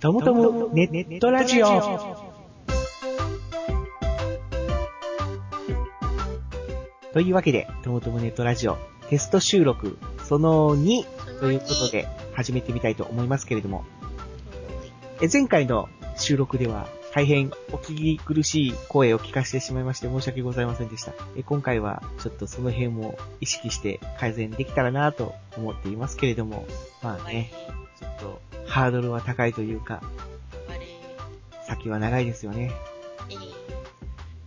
トムトムネットラジオ。というわけで、トムトムネットラジオテスト収録その2ということで始めてみたいと思いますけれども、え前回の収録では大変お聞き苦しい声を聞かせてしまいまして申し訳ございませんでした。え今回はちょっとその辺も意識して改善できたらなと思っていますけれども、まあね、ちょっとハードルは高いというか、先は長いですよね。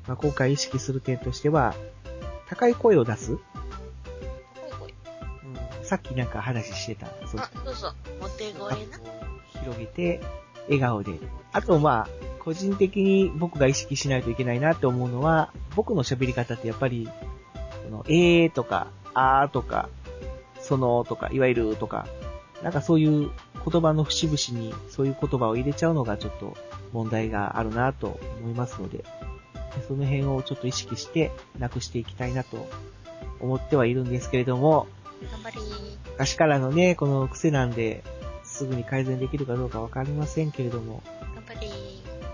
まあ、今回意識する点としては、高い声を出す、うん、さっきなんか話してた。そあ、そうそう。モテ声な。広げて、笑顔で。あとまあ、個人的に僕が意識しないといけないなって思うのは、僕の喋り方ってやっぱり、この、えーとか、あーとか、そのとか、いわゆるとか、なんかそういう言葉の節々にそういう言葉を入れちゃうのがちょっと問題があるなと思いますので、その辺をちょっと意識してなくしていきたいなと思ってはいるんですけれども、頑張り昔からのね、この癖なんで、すぐに改善できるかどうかわかりませんけれども、頑張り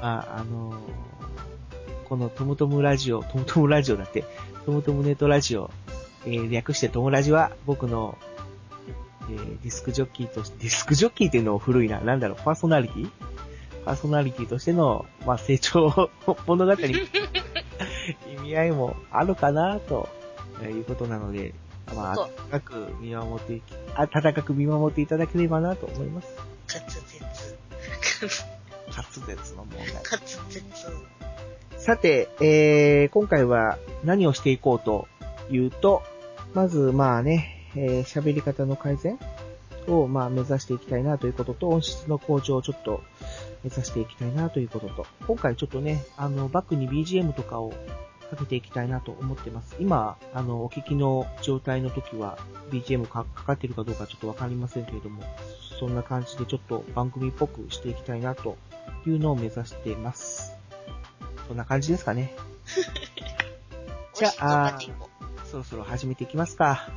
まあ、あのー、このトムトムラジオ、トムトムラジオだって、トムトムネットラジオ、えー、略してトムラジは僕のえー、ディスクジョッキーとして、ディスクジョッキーっていうのを古いな。なんだろう、パーソナリティ？パーソナリティとしての、まあ、成長物語、意味合いもあるかな、ということなので、まあ、温かく見守っていき、温かく見守っていただければなと思います。滑舌。滑舌の問題。滑舌。さて、えー、今回は何をしていこうというと、まず、まあね、えー、喋り方の改善を、まあ、目指していきたいなということと、音質の向上をちょっと目指していきたいなということと、今回ちょっとね、あの、バックに BGM とかをかけていきたいなと思ってます。今、あの、お聞きの状態の時は BGM かかかってるかどうかちょっとわかりませんけれども、そんな感じでちょっと番組っぽくしていきたいなというのを目指しています。そんな感じですかね。じゃあ、そろそろ始めていきますか。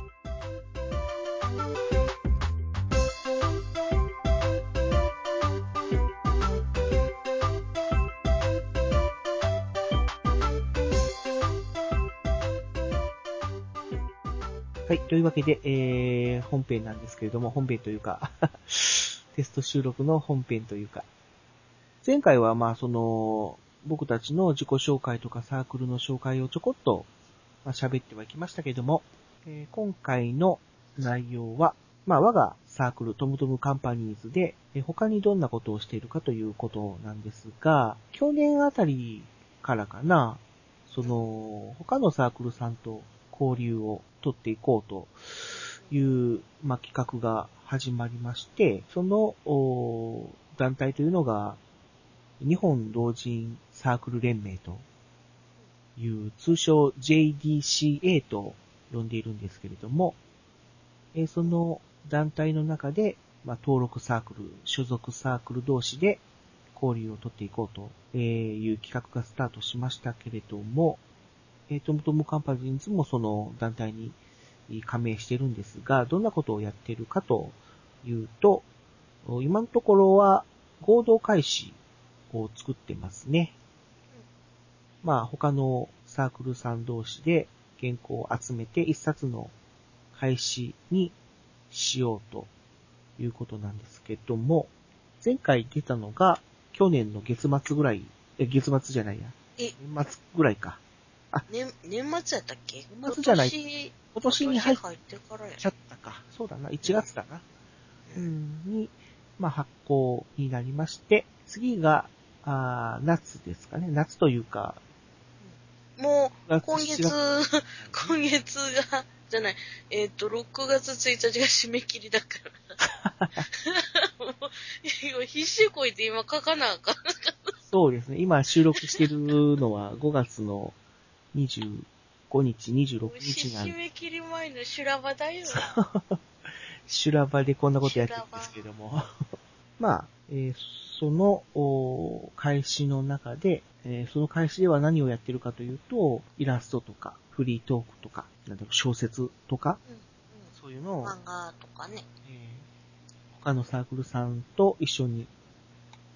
はい。というわけで、えー、本編なんですけれども、本編というか テスト収録の本編というか、前回はまあその、僕たちの自己紹介とかサークルの紹介をちょこっと、まあ、喋ってはいきましたけれども、えー、今回の内容は、まあ我がサークルトムトムカンパニーズで、えー、他にどんなことをしているかということなんですが、去年あたりからかな、その、他のサークルさんと交流を取っていこうという、まあ、企画が始まりまして、その団体というのが、日本老人サークル連盟という通称 JDCA と呼んでいるんですけれども、えその団体の中で、まあ、登録サークル、所属サークル同士で交流を取っていこうという企画がスタートしましたけれども、えー、トムトムカンパニーズもその団体に加盟してるんですが、どんなことをやってるかというと、今のところは合同開始を作ってますね。まあ他のサークルさん同士で原稿を集めて一冊の開始にしようということなんですけども、前回出たのが去年の月末ぐらい、え、月末じゃないや。え年末ぐらいか。あ、年、年末やったっけ？年末じゃない。今年に入ってからや。ちゃったか。そうだな。1月だな。うん、に、まあ、発行になりまして、次が、あ夏ですかね。夏というか、もう、今月、今月が、じゃない、えっ、ー、と、6月1日が締め切りだから。もう、必死こいて今書かなあかん。そうですね。今収録してるのは5月の25日、26日なんで。締め切り前の修羅場だよ。修羅場でこんなことやってるんですけども。まあ、えー、その、開始の中で、えー、その開始では何をやってるかというと、イラストとか、フリートークとか、なんだろう、小説とか、うんうん、そういうのを、漫画とかね、えー、他のサークルさんと一緒に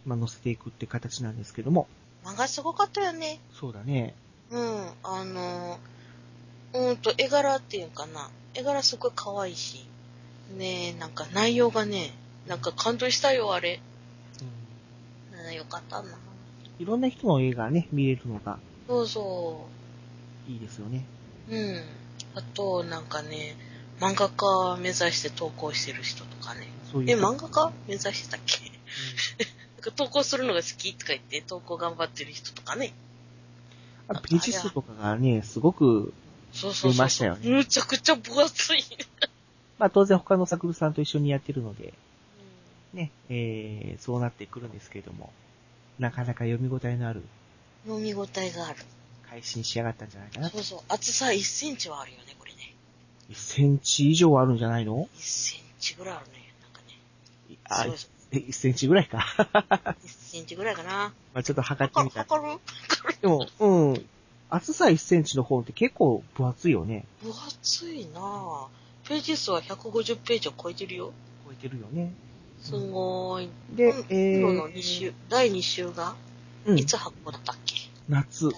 まあ、載せていくって形なんですけども。漫画すごかったよね。そうだね。うん、あの、うんと、絵柄っていうかな。絵柄すごい可愛いし。ねえ、なんか内容がね、なんか感動したよ、あれ。うん。よかったな。いろんな人の映画ね、見れるのが。そうそう。いいですよね。うん。あと、なんかね、漫画家目指して投稿してる人とかね。そういう。え、漫画家目指してたっけ、うん、なんか投稿するのが好きとか言って投稿頑張ってる人とかね。あ、ページ数とかがね、すごく、そうそうましたよね。むちゃくちゃ分厚い。まあ当然他の作家さんと一緒にやってるので、うん、ね、えー、そうなってくるんですけれども、なかなか読み応えのある。読み応えがある。配信仕上がったんじゃないかな。そうそう。厚さ1センチはあるよね、これね。1センチ以上あるんじゃないの ?1 センチぐらいあるね。なんかね。あ、そうそう1センチぐらいか。1センチぐらいかな。まあちょっと測ってみた。測る測る？でも、うん。厚さ1センチの方って結構分厚いよね。分厚いなぁ。ページ数は150ページを超えてるよ。超えてるよね。すごい。で、えー、の2週、第2週が、いつ発行だったっけ、夏。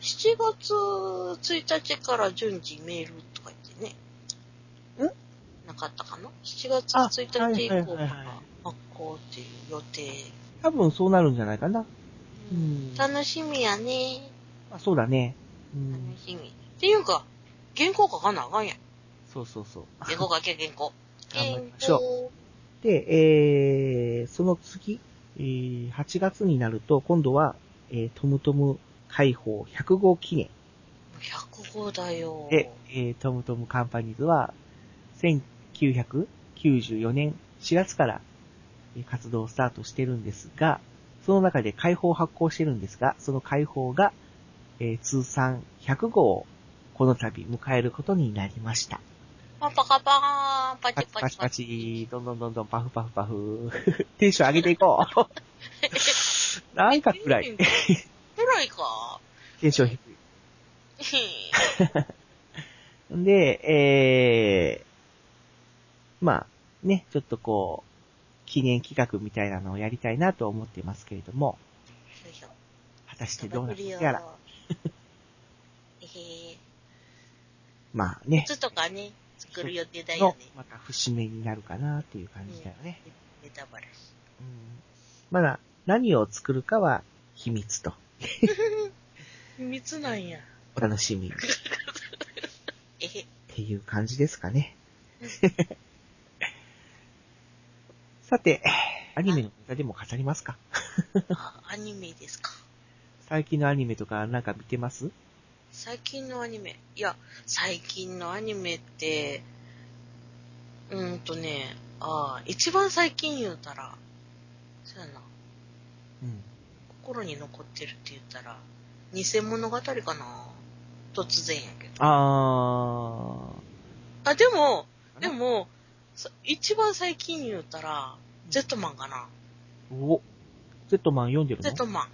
7月1日から順次メールなかったかな ?7 月1日以降から発行っていう予定。多分そうなるんじゃないかな。うん、楽しみやね。あ、そうだね。うん、楽しみ。っていうか、原稿書かなあかんやん。そうそうそう。原稿書け、原稿。頑張りましょう。で、えー、その次、えー、8月になると、今度は、えー、トムトム開放100号記念。100号だよ。で、えー、トムトムカンパニーズは、1994年4月から活動をスタートしてるんですが、その中で開放を発行してるんですが、その開放が、えー、通算100号をこの度迎えることになりました。パパカパーン、パチパチパチパチ、どんどんどんどんパフパフパフ。テンション上げていこう。なんか暗い。暗いか。テンション低い。で、えー、まあ、ね、ちょっとこう、記念企画みたいなのをやりたいなと思ってますけれども、果たしてどうなるやら。まあね。靴とかね、作る予定だよね。また節目になるかなっていう感じだよね。ネタバラシ。うん。まだ何を作るかは秘密と。秘密なんや。お楽しみ。えっていう感じですかね。さて、アニメのネタでも語りますか？アニメですか。最近のアニメとかなんか見てます？最近のアニメ？いや、最近のアニメって、うーんとね、ああ、一番最近言うたら、そうやな。うん。心に残ってるって言ったら、偽物語かな突然やけど。ああ。あ、でも、でも、一番最近言うたら、ゼットマンかな。お、ゼットマン読んでるの？ゼットマン。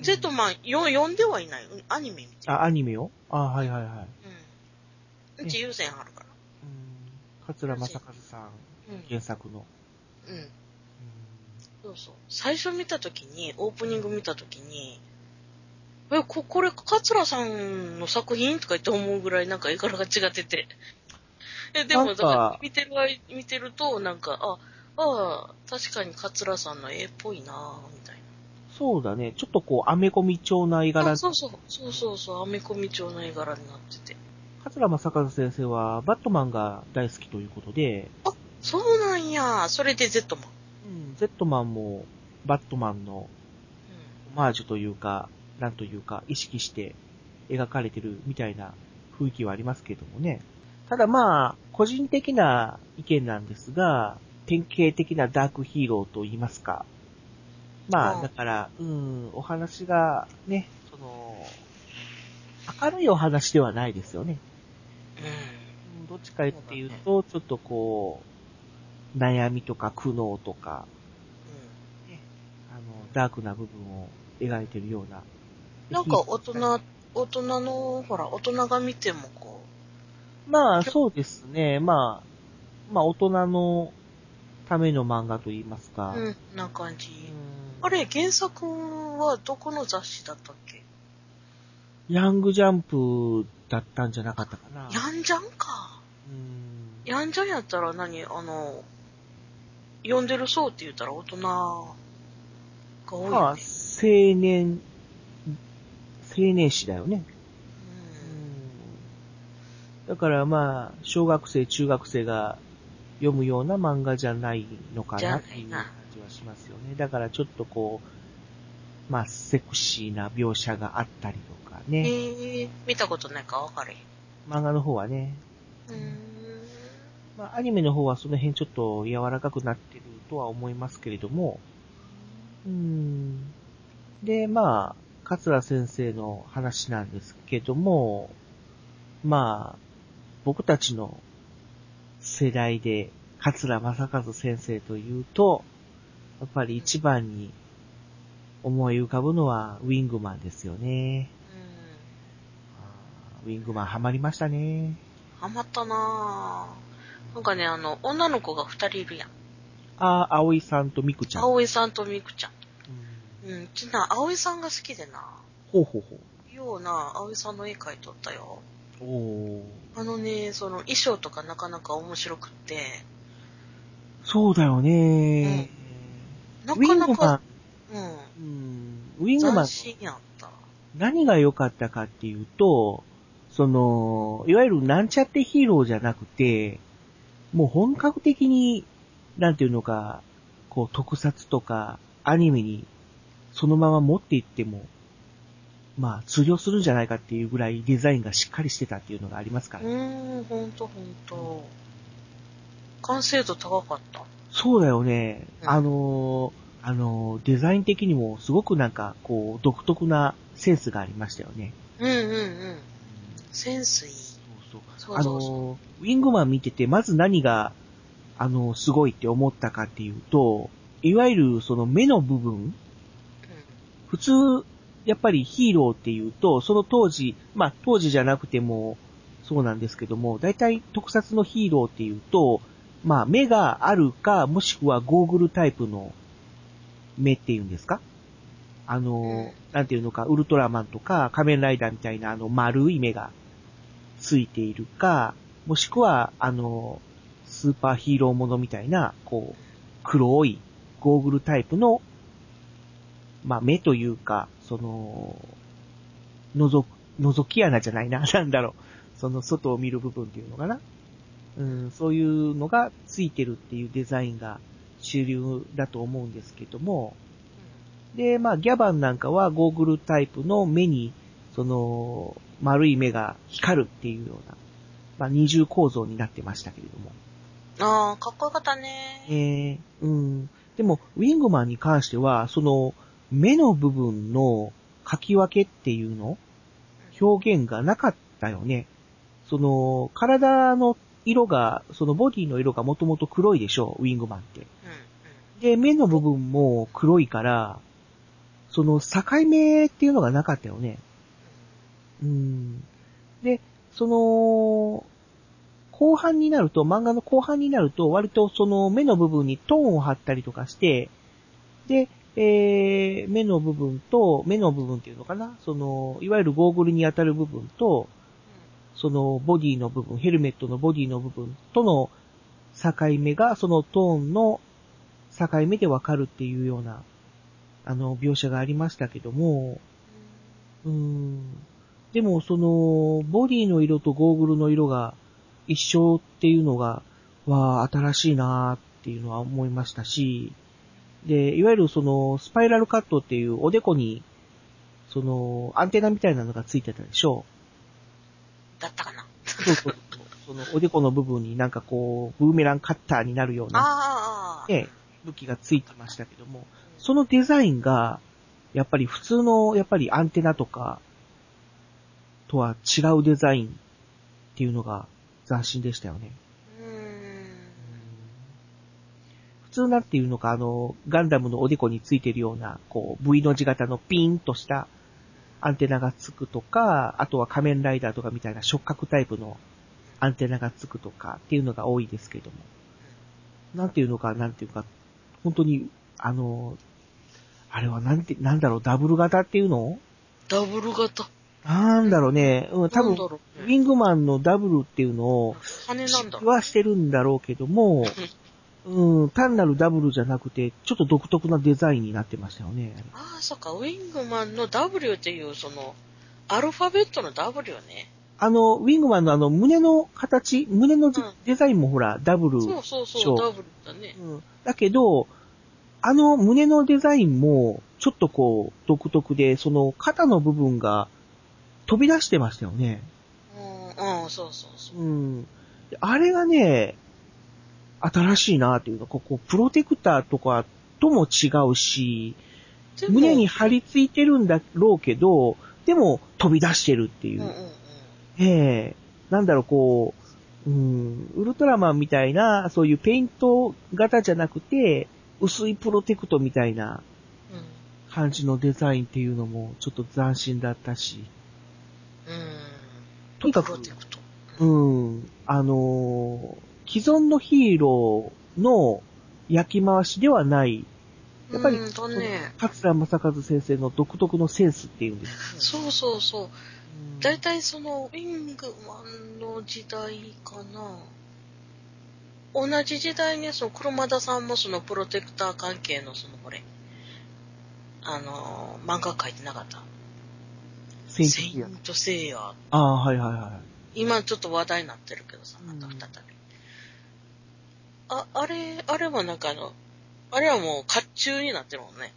ゼットマン、よ、読んではいない。アニメ見てあ、アニメを？あ、はいはいはい。うん。うち優先あるから。うん。桂正和さん、原作の。うん。うん。そうそう。最初見たときに、オープニング見たときに、え、こ、これ、桂さんの作品？とか言って思うぐらいなんか絵柄が違ってて。え、でも、だから見てる、見てると、なんか、あ、ああ、確かに桂さんの絵っぽいなみたいな。そうだね。ちょっとこう、アメコミ調な絵柄。そうそう。そうそうそう。アメコミ調な絵柄になってて。桂正和先生は、バットマンが大好きということで。あ、そうなんや。それで Z マン。うん、Z マンも、バットマンの、オマージュというか、なんというか、意識して描かれてるみたいな雰囲気はありますけどもね。ただまあ、個人的な意見なんですが、典型的なダークヒーローと言いますか、まあ、だから、うん、お話がね、その、明るいお話ではないですよね。うん。どっちかっていうと、ちょっとこう、悩みとか苦悩とか、うん、ね、あの、ダークな部分を描いてるような。なんか大人、大人の、ほら、大人が見てもこう。まあ、そうですね。まあ、まあ、大人のための漫画といいますか。うん、な感じ。うんあれ、原作はどこの雑誌だったっけ？ヤングジャンプだったんじゃなかったかな。ヤンジャンか。うんヤンジャンやったら何？あの、読んでる層って言ったら大人が多いまあ、青。年、青年誌だよね。だからまあ、小学生、中学生が読むような漫画じゃないのかなっていう感じはしますよね。だからちょっとこう、まあ、セクシーな描写があったりとかうん。ね。えー、見たことないか分かれへん。漫画の方はね。うーん。まあ、アニメの方はその辺ちょっと柔らかくなってるとは思いますけれども、うーん。で、まあ、桂先生の話なんですけども、まあ、僕たちの世代で、桂正和先生というと、やっぱり一番に思い浮かぶのはウィングマンですよね。あーウィングマンハマりましたね。ハマったなぁ。なんかね、あの、女の子が二人いるやん。ああ、葵さんとミクちゃん。葵さんとみくちゃん。うんうん、ちな、葵さんが好きでな。ほうほうほような、葵さんの絵描いとったよ。う。おーあのね、その衣装とかなかなか面白くって、そうだよね、なウィングマン。かなか、、うん、うん、ウィングマン。何が良かったかっていうと、その、いわゆるなんちゃってヒーローじゃなくて、もう本格的に、なんていうのか、こう特撮とかアニメにそのまま持っていっても、まあ通用するんじゃないかっていうぐらいデザインがしっかりしてたっていうのがありますからうーん、ほんとほんと。完成度高かった。そうだよね。うんあのー、あのー、デザイン的にもすごくなんか、こう、独特なセンスがありましたよね。うんうんうん。センスいい。そうそあうそうそう。のー、ウィングマン見てて、まず何が、あのー、すごいって思ったかっていうと、いわゆるその目の部分、普通、やっぱりヒーローっていうと、その当時、まあ当時じゃなくてもそうなんですけども、大体特撮のヒーローっていうと、まあ目があるか、もしくはゴーグルタイプの目っていうんですか？あの、うん。なんていうのか、ウルトラマンとか仮面ライダーみたいなあの丸い目がついているか、もしくはあの、スーパーヒーローものみたいな、こう、黒いゴーグルタイプのまあ、目というか、その、覗く、覗き穴じゃないな、なんだろう。その外を見る部分っていうのかな。うん、そういうのがついてるっていうデザインが主流だと思うんですけども、で、まあ、ギャバンなんかはゴーグルタイプの目に、その、丸い目が光るっていうような、まあ、二重構造になってましたけれども。ああ、かっこよかったね。えー、うん。でも、ウィングマンに関しては、その、目の部分の書き分けっていうの？表現がなかったよね。その、体の色が、そのボディの色がもともと黒いでしょう、ウィングマンって。うん、で、目の部分も黒いから、その境目っていうのがなかったよね。うん。で、その、後半になると、漫画の後半になると、割とその目の部分にトーンを貼ったりとかして、で、えー、目の部分と、目の部分っていうのかな？その、いわゆるゴーグルに当たる部分と、そのボディの部分、ヘルメットのボディの部分との境目が、そのトーンの境目でわかるっていうような、あの、描写がありましたけども、うーん。でも、その、ボディの色とゴーグルの色が一緒っていうのが、わあ、新しいなーっていうのは思いましたし、で、いわゆるその、スパイラルカットっていうおでこに、その、アンテナみたいなのがついてたでしょだったかな。そうそうその、おでこの部分になんかこう、ブーメランカッターになるような、ね、武器がついてましたけども、そのデザインが、やっぱり普通の、やっぱりアンテナとか、とは違うデザインっていうのが斬新でしたよね。うーん。普通なんていうのか、あの、ガンダムのおでこについてるような、こう、V の字型のピーンとしたアンテナがつくとか、あとは仮面ライダーとかみたいな触覚タイプのアンテナがつくとかっていうのが多いですけども。なんていうのか、なんていうか、本当に、あの、あれはなんて、なんだろう、ダブル型っていうの？ダブル型？なんだろうね、うん、多分、なんだろうウねィングマンのダブルっていうのを、羽なんだ。はしてるんだろうけども、うん、単なるダブルじゃなくて、ちょっと独特なデザインになってましたよね。ああ、そっか、ウィングマンの W っていう、その、アルファベットの W ね。あの、ウィングマンのあの、胸の形、胸のデうんデザインもほら、ダブル。そうそうそそうう、ダブルだね。うんだけど、あの胸のデザインも、ちょっとこう、独特で、その肩の部分が飛び出してましたよね。うん、うん、そうそうそう。うん。であれがね、新しいなっていうの、ここ、プロテクターとかとも違うし、胸に張り付いてるんだろうけど、でも飛び出してるっていう。うんうんうん。ええなんだろう、こう、うん、ウルトラマンみたいな、そういうペイント型じゃなくて、薄いプロテクトみたいなうん。感じのデザインっていうのもちょっと斬新だったし、うん。とにかく。うん、あのー既存のヒーローの焼き回しではない、やっぱり、うんとね、桂正和先生の独特のセンスっていうんですかね。そうそうそう。うん大体その、ウィングマンの時代かな。同じ時代にその黒田さんもそのプロテクター関係のそのこれ、あのー、漫画描いてなかった。セイントセイヤー。ああ、はいはいはい。今ちょっと話題になってるけどさ、うんまた再び。あ、あれ、あれはなんかあの、あれはもう甲冑になってるもんね。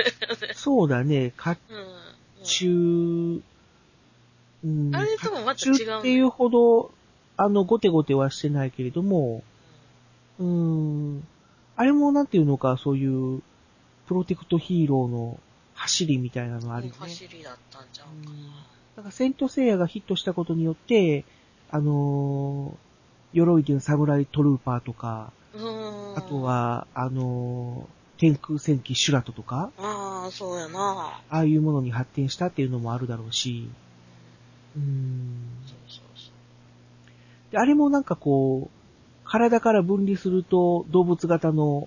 そうだね、甲うん。うん冑、うん、あれともまた甲違うね冑っていうほど、あの、ゴテゴテはしてないけれども、うん、あれもなんていうのか、そういう、プロテクトヒーローの走りみたいなのあるよね。走りだったんちゃうかな。なんか、セントセイヤがヒットしたことによって、あのー鎧でサムライトルーパーとか、うん。あと。は、あのー天空戦記シュラトとか、ああ、そうやな。ああいうものに発展したっていうのもあるだろうし、うん。そうそうそう。であれもなんかこう、体から分離すると動物型の、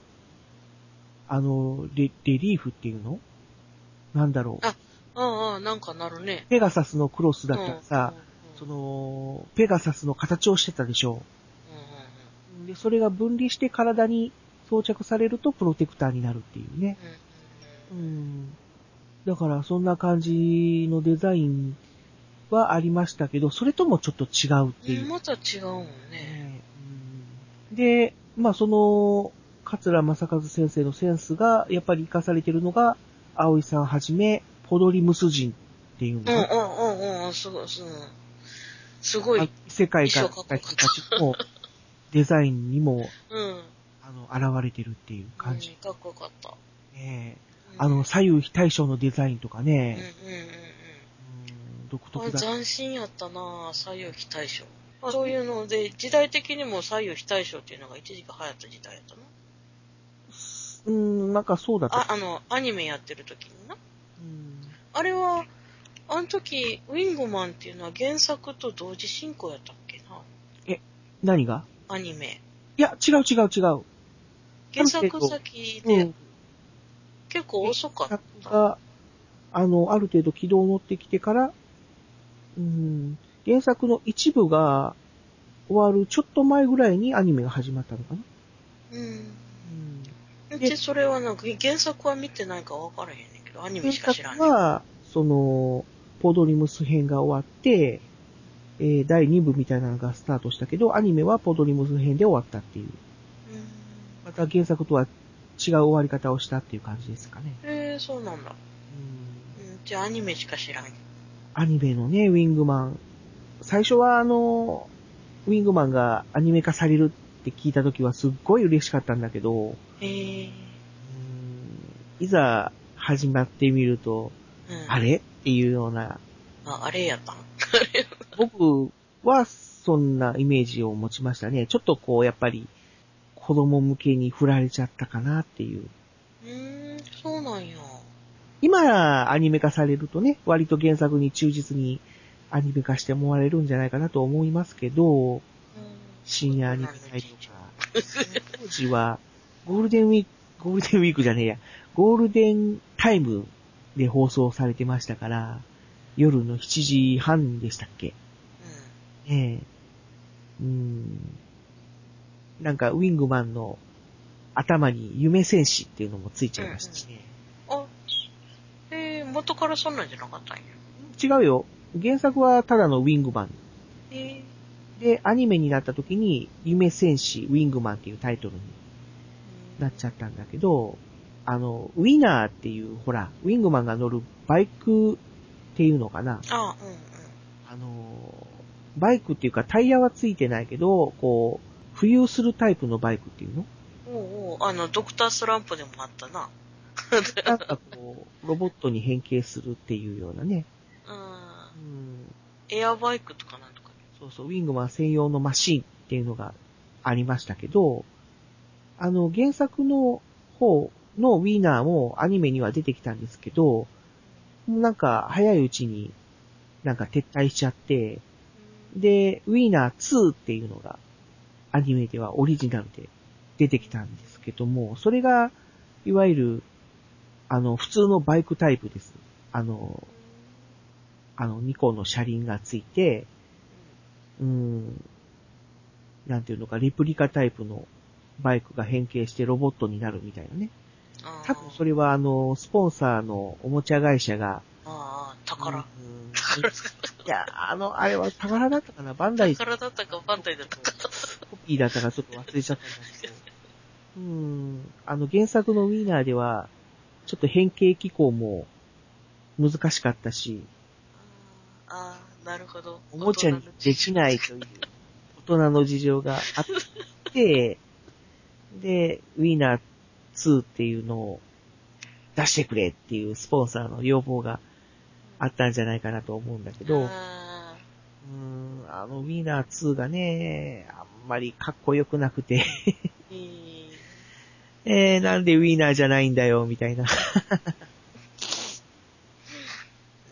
あの、レレリーフっていうの？なんだろう。あああ、なんかなるね。ペガサスのクロスだったらさ、うん、そうんうんの、ペガサスの形をしてたでしょうんで、それが分離して体に装着されるとプロテクターになるっていうね。うん。だからそんな感じのデザインはありましたけど、それともちょっと違うっていう。うんまた違うもんね。ねうんで、まあその、桂正和先生のセンスがやっぱり活かされてるのが、葵さんはじめ、ポドリムス人っていうのうんが、うんうんうん、すごい、すごい。世界から来た人たちのデザインにも、うん。あの、現れてるっていう感じ。うんかっこよかった。ねうんあの、、左右非対称のデザインとかうんうんね、うんうん。うん独あ特だ。斬新やったな左右非対称。まあそういうので、時代的にも左右非対称っていうのが一時期流行った時代やったな。うん、なんかそうだった。あ、あの、アニメやってる時にな。うんあれは、あの時、ウィングマンっていうのは原作と同時進行やったっけな？何が？アニメ。いや、違う違う違う。原作先でうん。結構遅かった。作が、あの、ある程度軌道に乗ってきてから、うん、原作の一部が終わるちょっと前ぐらいにアニメが始まったのかな。うん。うん、で、それはなんか原作は見てないから分からへんねんけど、アニメ原しか知らんねん。作は、その、ポドリムス編が終わって、えー第2部みたいなのがスタートしたけど、アニメはポドリムス編で終わったっていう。うんまた原作とは違う終わり方をしたっていう感じですかね。へえそうなんだ。うんうん、じゃあアニメしか知らん。アニメのね、ウィングマン。最初はあの、ウィングマンがアニメ化されるって聞いた時はすっごい嬉しかったんだけど、へえうんいざ始まってみると、うん。あれ？っていうような、あ、あれやったん？僕はそんなイメージを持ちましたね。ちょっとこう、やっぱり、子供向けに振られちゃったかなっていう。うーん、そうなんや。今、アニメ化されるとね、割と原作に忠実にアニメ化してもらえるんじゃないかなと思いますけど、うん深夜アニメ祭とか、当時は、ゴールデンウィーク、ゴールデンウィークじゃねえや、ゴールデンタイムで放送されてましたから、夜の7時半でしたっけ？ええうん。なんか、ウィングマンの頭に夢戦士っていうのもついちゃいましたしね。あ、えー、元からそんなんじゃなかったんや。違うよ。原作はただのウィングマン。えで、アニメになった時に、夢戦士ウィングマンっていうタイトルにー、なっちゃったんだけど、あの、ウィナーっていう、ほら、ウィングマンが乗るバイクっていうのかな。あ、うんうん。あの、バイクっていうかタイヤはついてないけど、こう、浮遊するタイプのバイクっていうの？おうおうあの、ドクタースランプでもあったな。なんかこう、ロボットに変形するっていうようなね。うん。うん、エアバイクとかなんとか。そうそう、ウィングマン専用のマシンっていうのがありましたけど、あの、原作の方のウィーナーもアニメには出てきたんですけど、なんか早いうちになんか撤退しちゃって、で、ウィーナー2っていうのがアニメではオリジナルで出てきたんですけども、それが、いわゆる、あの、普通のバイクタイプです。あの、あの、2個の車輪がついて、うーん、なんていうのか、レプリカタイプのバイクが変形してロボットになるみたいなね。多分それはあの、スポンサーのおもちゃ会社が、ああ、宝。うん宝、いや、あの、あれは宝だったかな？バンダイ宝だったか、バンダイだったか。コピーだったかちょっと忘れちゃったんだけど。うん、あの原作のウィーナーでは、ちょっと変形機構も難しかったし、ああ、なるほど。おもちゃにできないという大人の事情があって、で、ウィーナー2っていうのを出してくれっていうスポンサーの要望があったんじゃないかなと思うんだけど、あうーん、あのウィーナー2がね、あんまりかっこよくなくて、えー、なんでウィーナーじゃないんだよ、みたいな。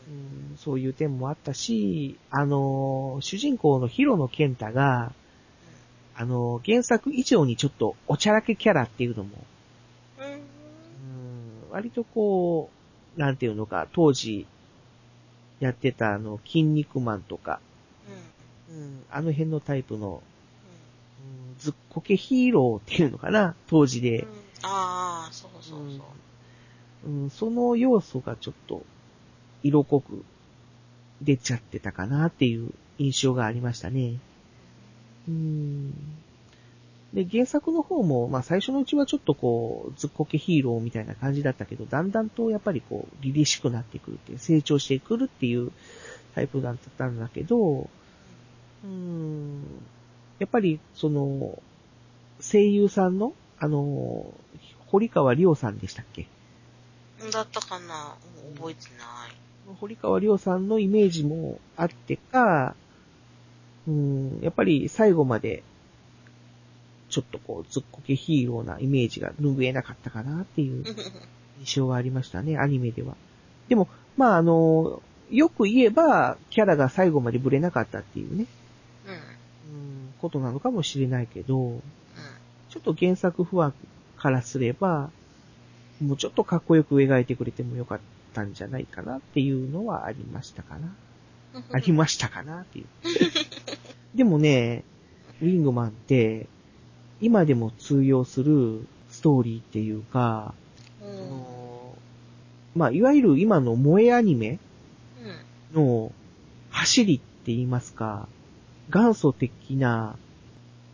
うんそういう点もあったし、あのー主人公のヒロノケンタが、あのー原作以上にちょっとおちゃらけキャラっていうのも、割とこう、なんていうのか、当時やってたあの、筋肉マンとか、うん。うんあの辺のタイプの、うんずっこけヒーローっていうのかな、当時でうん。ああ、そうそうそう。うん、その要素がちょっと色濃く出ちゃってたかなっていう印象がありましたね。うん。で、原作の方も、まあ最初のうちはちょっとこう、ずっこけヒーローみたいな感じだったけど、だんだんとやっぱりこう、凛々しくなってくるっていう、成長してくるっていうタイプだったんだけど、うん、やっぱりその、声優さんの、あの、堀川里央さんでしたっけ？うんだったかな？うん覚えてない。堀川亮さんのイメージもあってか、うん、やっぱり最後まで、ちょっとこう、ずっこけヒーローなイメージが拭えなかったかなっていう 印象がありましたね、アニメでは。でも、まああの、よく言えば、キャラが最後までブレなかったっていうね、うん。うん。うん、ことなのかもしれないけど、うん。ちょっと原作不安からすれば、もうちょっとかっこよく描いてくれてもよかったんじゃないかなっていうのはありましたかな。ありましたかなっていう。でもね、ウィングマンって、今でも通用するストーリーっていうか、そうん。のまあ、いわゆる今の萌えアニメうん。の走りって言いますか、元祖的な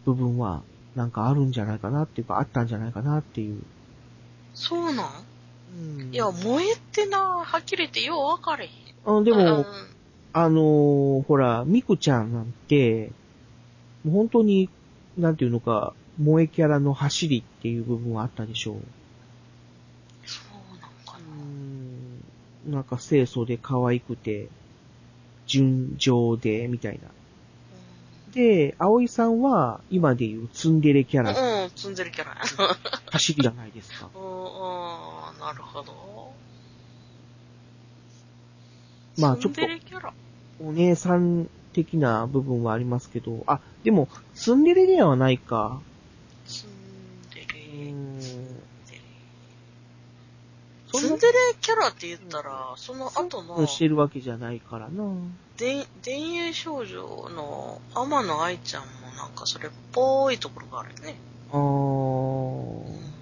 部分はなんかあるんじゃないかなっていうか、あったんじゃないかなっていう。そうなん？うんいや、萌えってな、はっきり言ってよう分かれへん。あでうんも、あのーほら、ミクちゃんなんて、もう本当に、なんていうのか、萌えキャラの走りっていう部分はあったでしょう。そうなんかうーんなんか清楚で可愛くて、純情で、みたいな。な。で、葵さんは、今でいうツンデレキャラ、うん、うん、積んでるキャラ。走りじゃないですか。うん、うん、なるほど。まあちょっと。お姉さん的な部分はありますけど、あ、でも、ツンデレではないか。ツん。ツンデレキャラって言ったら、その後の、してるわけじゃないからな。で田園少女の天野愛ちゃんもなんかそれっぽいところがあるよね。あー。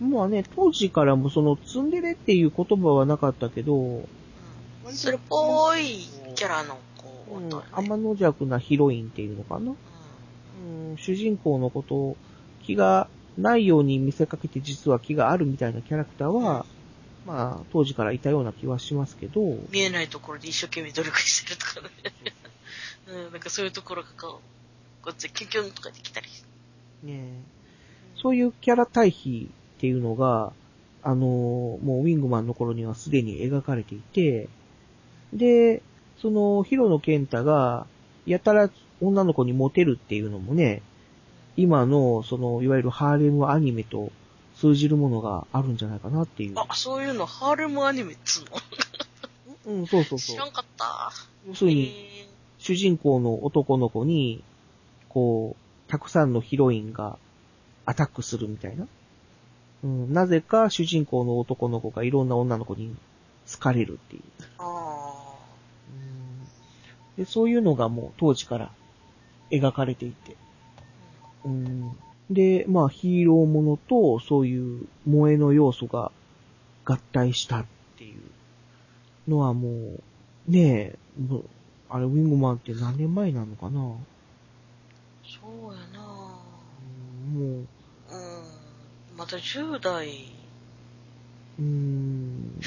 まあね、当時からもそのツンデレっていう言葉はなかったけど、うんそれっぽいキャラの子うん。天の弱なヒロインっていうのかな。うん、主人公のことを気がないように見せかけて実は気があるみたいなキャラクターは、まあ、当時からいたような気はしますけど、うん見えないところで一生懸命努力してるとかね。うん、なんかそういうところがこう、こっちキュンキュンとかできたり。ねそういうキャラ対比っていうのが、あのーもうウィングマンの頃にはすでに描かれていて、で、その、ヒロノケンタが、やたら女の子にモテるっていうのもね、今の、その、いわゆるハーレムアニメと通じるものがあるんじゃないかなっていう。あ、そういうのハーレムアニメっつうの？うん、そうそうそう知ら。んかった。要するに、え主人公の男の子に、こう、たくさんのヒロインがアタックするみたいな。うん、なぜか主人公の男の子がいろんな女の子に好かれるっていう。ー、あうんでそういうのがもう当時から描かれていて。ーうん、で、まあヒーローものとそういう萌えの要素が合体したっていうのはもう、ねえ、もうあれウィングマンって何年前なのかな？そうやな。うんもう、うん。まだ10代。うーん、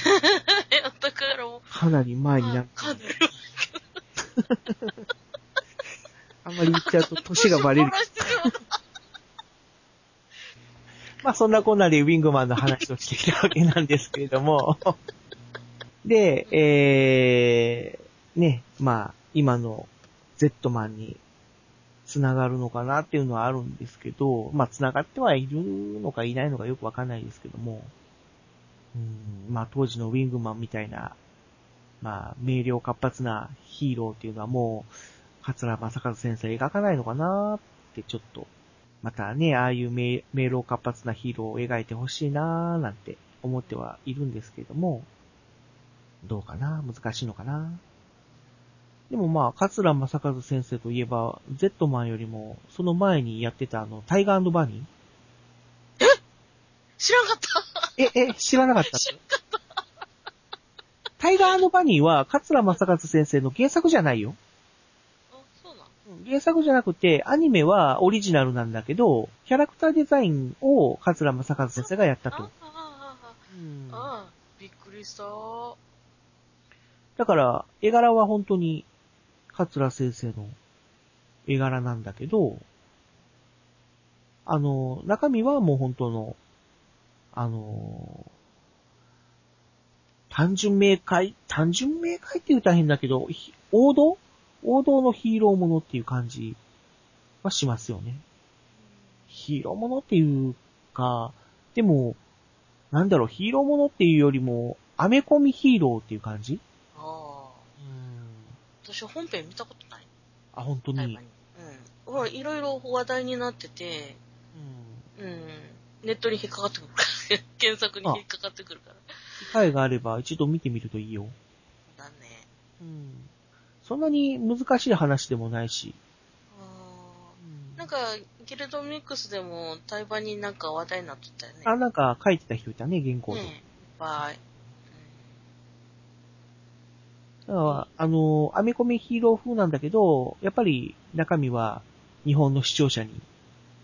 だからもう、かなり前になっかなり あんまり言っちゃうと年がバレる。まあそんなこんなでウィングマンの話をしてきたわけなんですけれども。で、えー、ね、まあ今の Z マンに繋がるのかなっていうのはあるんですけど、まあ繋がってはいるのかいないのかよくわかんないですけども、うん、まあ当時のウィングマンみたいな、まあ明瞭活発なヒーローっていうのはもう、桂正和先生描かないのかなってちょっと。またね、ああいう明明朗活発なヒーローを描いてほしいなーなんて思ってはいるんですけれども、どうかな？難しいのかな？でもまあ、桂正和先生といえば、ゼットマンよりも、その前にやってたあの、タイガーバニ知らんかった。ーえ、え、知らなかった。タイガーバニーは、桂正和先生の原作じゃないよ。原作じゃなくて、アニメはオリジナルなんだけど、キャラクターデザインを桂正和先生がやったあ、とあ、。あ、うんあ、あ、びっくりした。だから、絵柄は本当に、桂先生の絵柄なんだけど、あの、中身はもう本当の、あの、単純明快単純明快って言うと大変だけど、ひ王道王道のヒーローものっていう感じはしますよね。ヒーローものっていうか、でも、なんだろう、ヒーローものっていうよりも、アメコミヒーローっていう感じ？ああ。うん。私本編見たことない。あ、本当に？うん。ほら、いろいろ話題になってて、うん。うん。ネットに引っかかってくるから。検索に引っかかってくるから。機会があれば一度見てみるといいよ。だね。うん。そんなに難しい話でもないし。なんか、ギルドミックスでも対バンになんか話題になってたよね。あ、なんか書いてた人いたね、原稿で。ねえいっぱい。だから、あの、アメコミヒーロー風なんだけど、やっぱり中身は日本の視聴者に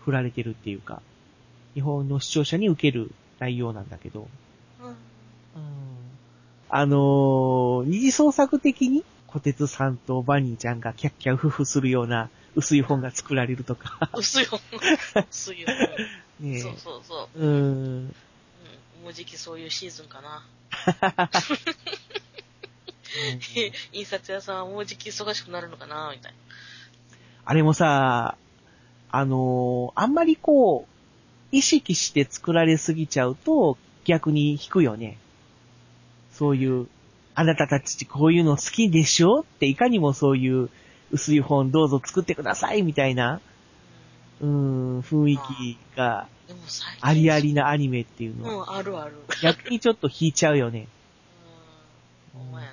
振られてるっていうか、日本の視聴者に受ける内容なんだけど、うん。うん。あのー二次創作的に、小鉄さんとバニーちゃんがキャッキャウフフするような薄い本が作られるとか、薄いよ。薄いよ。ねえそうそうそう。うーん。うん。もうじきそういうシーズンかな。印刷屋さんはもうじき忙しくなるのかなみたいな。あれもさ、あのーあんまりこう、意識して作られすぎちゃうと、逆に引くよね。そういう、あなたたちこういうの好きでしょ？っていかにもそういう薄い本どうぞ作ってくださいみたいな、うーん、雰囲気が。ありありなアニメっていううのは。ん、あるある。逆にちょっと引いちゃうよね。うん。ほんまやな。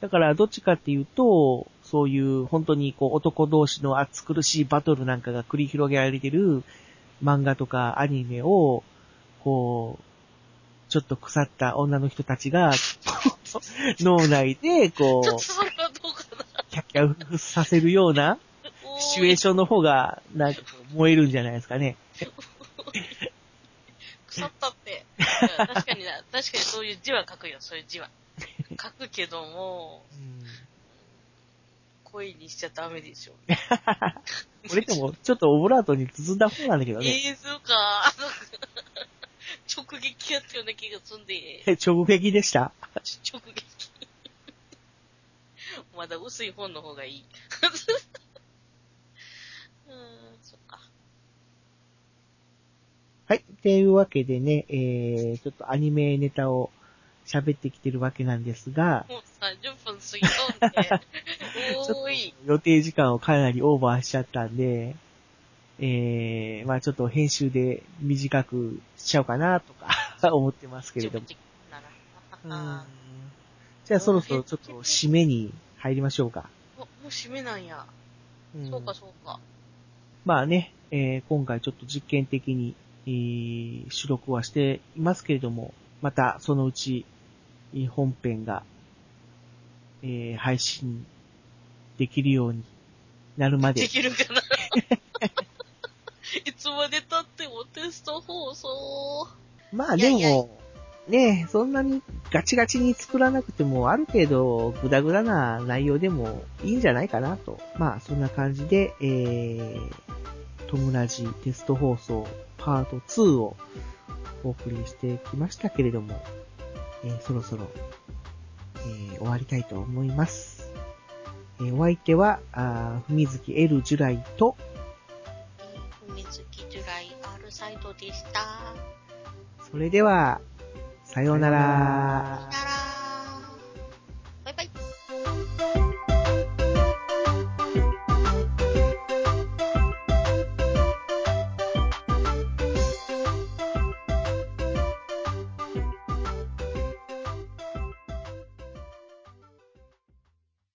だから、どっちかっていうと、そういう本当にこう男同士の熱苦しいバトルなんかが繰り広げられてる漫画とかアニメを、こう、ちょっと腐った女の人たちが、脳内で、こう。キャッキャさせるようなシチュエーションの方が、なんかこう燃えるんじゃないですかね。腐ったって。確かにな、確かにそういう字は書くよ、そういう字は。書くけども、恋にしちゃダメでしょ。これでも、ちょっとオブラートに包んだ方なんだけどね。ええそうか。直撃やったような気がすんで。直撃でした？直撃。まだ薄い本の方がいい。うーん、そっか。はい。というわけでね、えー、ちょっとアニメネタを喋ってきてるわけなんですが、もう30分過ぎとんで。ちょっとおーい。予定時間をかなりオーバーしちゃったんで、えー、まあちょっと編集で短くしちゃおうかなとか 思ってますけれども。じゃあそろそろちょっと締めに入りましょうか。あもう締めなんや。うんそうか、そうか。まあね、えー今回ちょっと実験的に、えー収録はしていますけれども、またそのうち、えー本編が、えー配信できるようになるまでで、きるかな いつまで経ってもテスト放送。まあでも、いやいやね、そんなにガチガチに作らなくても、ある程度グダグダな内容でもいいんじゃないかなと。まあそんな感じで、えー、トムラジテスト放送パート2をお送りしてきましたけれども、えーそろそろ、えー終わりたいと思います。えーお相手は、あーふみずき L ジュライと、でした。それでは、さようなら。